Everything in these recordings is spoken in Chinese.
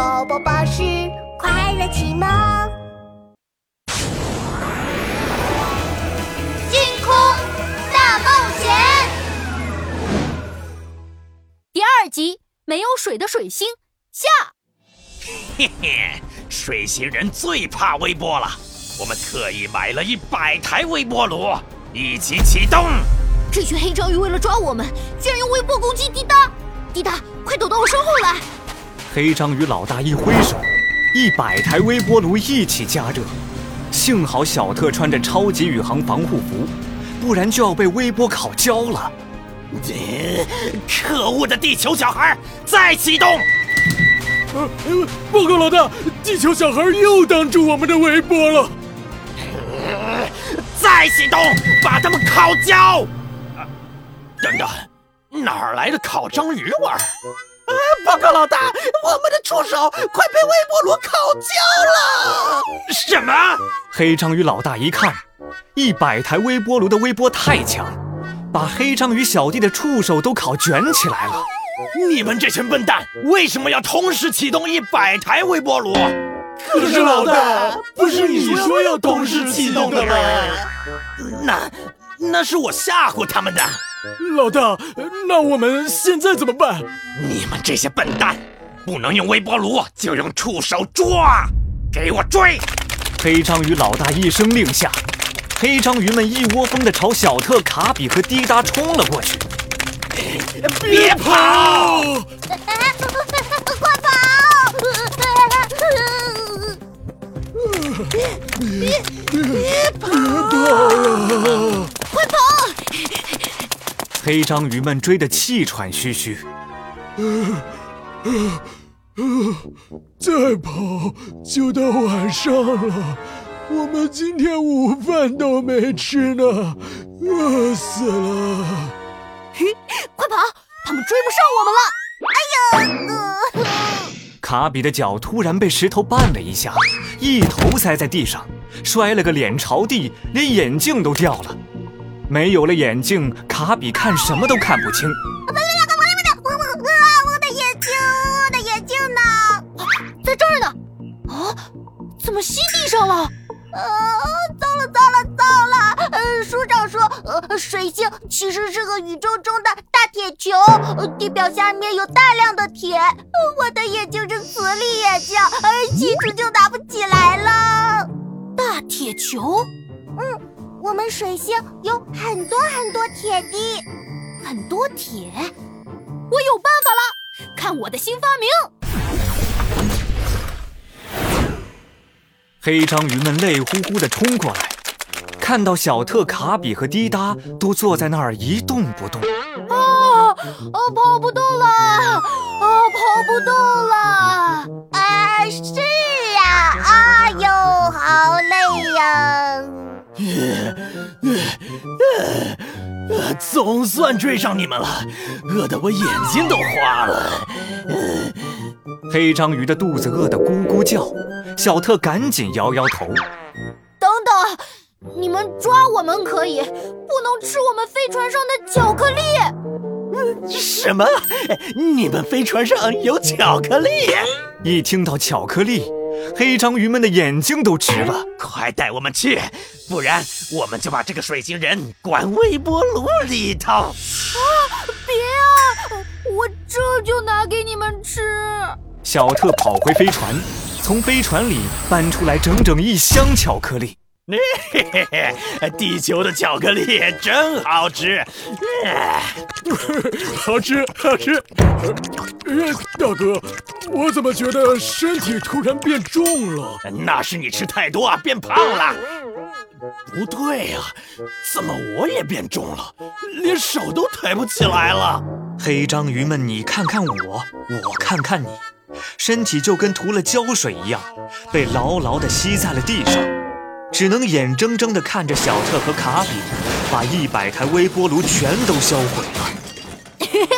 宝宝巴士快乐启蒙，星空大冒险第二集：没有水的水星下。嘿嘿，水星人最怕微波了，我们特意买了一百台微波炉，一起启动。这群黑章鱼为了抓我们，居然用微波攻击滴答！滴答，快躲到我身后来！黑章鱼老大一挥手，一百台微波炉一起加热。幸好小特穿着超级宇航防护服，不然就要被微波烤焦了。可恶的地球小孩，再启动！呃，报告老大，地球小孩又挡住我们的微波了。再启动，把他们烤焦！等等，哪儿来的烤章鱼味儿？啊！报告老大，我们的触手快被微波炉烤焦了！什么？黑章鱼老大一看，一百台微波炉的微波太强，把黑章鱼小弟的触手都烤卷起来了。你们这群笨蛋，为什么要同时启动一百台微波炉？可是老大，不是你说要同时启动的吗？那，那是我吓唬他们的。老大，那我们现在怎么办？你们这些笨蛋，不能用微波炉，就用触手抓！给我追！黑章鱼老大一声令下，黑章鱼们一窝蜂地朝小特、卡比和滴答冲了过去。别跑！黑章鱼们追得气喘吁吁，再跑就到晚上了，我们今天午饭都没吃呢，饿死了！嘿，快跑，他们追不上我们了！哎呀！卡比的脚突然被石头绊了一下，一头栽在地上，摔了个脸朝地，连眼镜都掉了。没有了眼镜，卡比看什么都看不清。我的眼睛，我的眼睛呢？在这儿呢。啊？怎么吸地上了？啊！糟了，糟了，糟了！呃，署长说，呃，水星其实是个宇宙中的大铁球，地表下面有大量的铁。我的眼睛是磁力眼镜，气出就拿不起来了。大铁球？嗯。我们水星有很多很多铁滴，很多铁。我有办法了，看我的新发明！黑章鱼们累乎乎的冲过来，看到小特、卡比和滴答都坐在那儿一动不动。啊！我跑不动了！啊，跑不动了！总算追上你们了，饿得我眼睛都花了。黑章鱼的肚子饿得咕咕叫，小特赶紧摇摇头。等等，你们抓我们可以，不能吃我们飞船上的巧克力。什么？你们飞船上有巧克力？一听到巧克力。黑章鱼们的眼睛都直了，快带我们去，不然我们就把这个水星人关微波炉里头。啊！别啊！我这就拿给你们吃。小特跑回飞船，从飞船里搬出来整整一箱巧克力。嘿嘿嘿，地球的巧克力真 好吃，好吃好吃。大哥，我怎么觉得身体突然变重了？那是你吃太多啊，变胖了。不对呀，怎么我也变重了，连手都抬不起来了？黑章鱼们，你看看我，我看看你，身体就跟涂了胶水一样，被牢牢地吸在了地上。只能眼睁睁地看着小特和卡比把一百台微波炉全都销毁了。嘿嘿，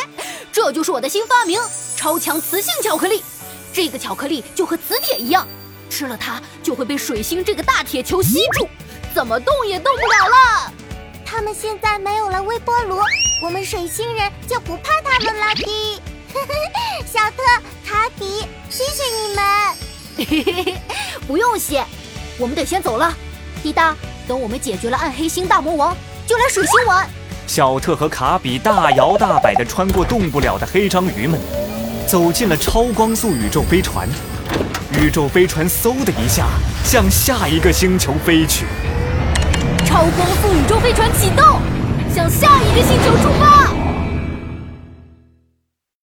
这就是我的新发明——超强磁性巧克力。这个巧克力就和磁铁一样，吃了它就会被水星这个大铁球吸住，怎么动也动不了了。他们现在没有了微波炉，我们水星人就不怕他们了的。小特、卡比，谢谢你们。嘿嘿嘿嘿，不用谢，我们得先走了。滴答，等我们解决了暗黑星大魔王，就来水星玩。小特和卡比大摇大摆地穿过动不了的黑章鱼们，走进了超光速宇宙飞船。宇宙飞船嗖的一下向下一个星球飞去。超光速宇宙飞船启动，向下一个星球出发。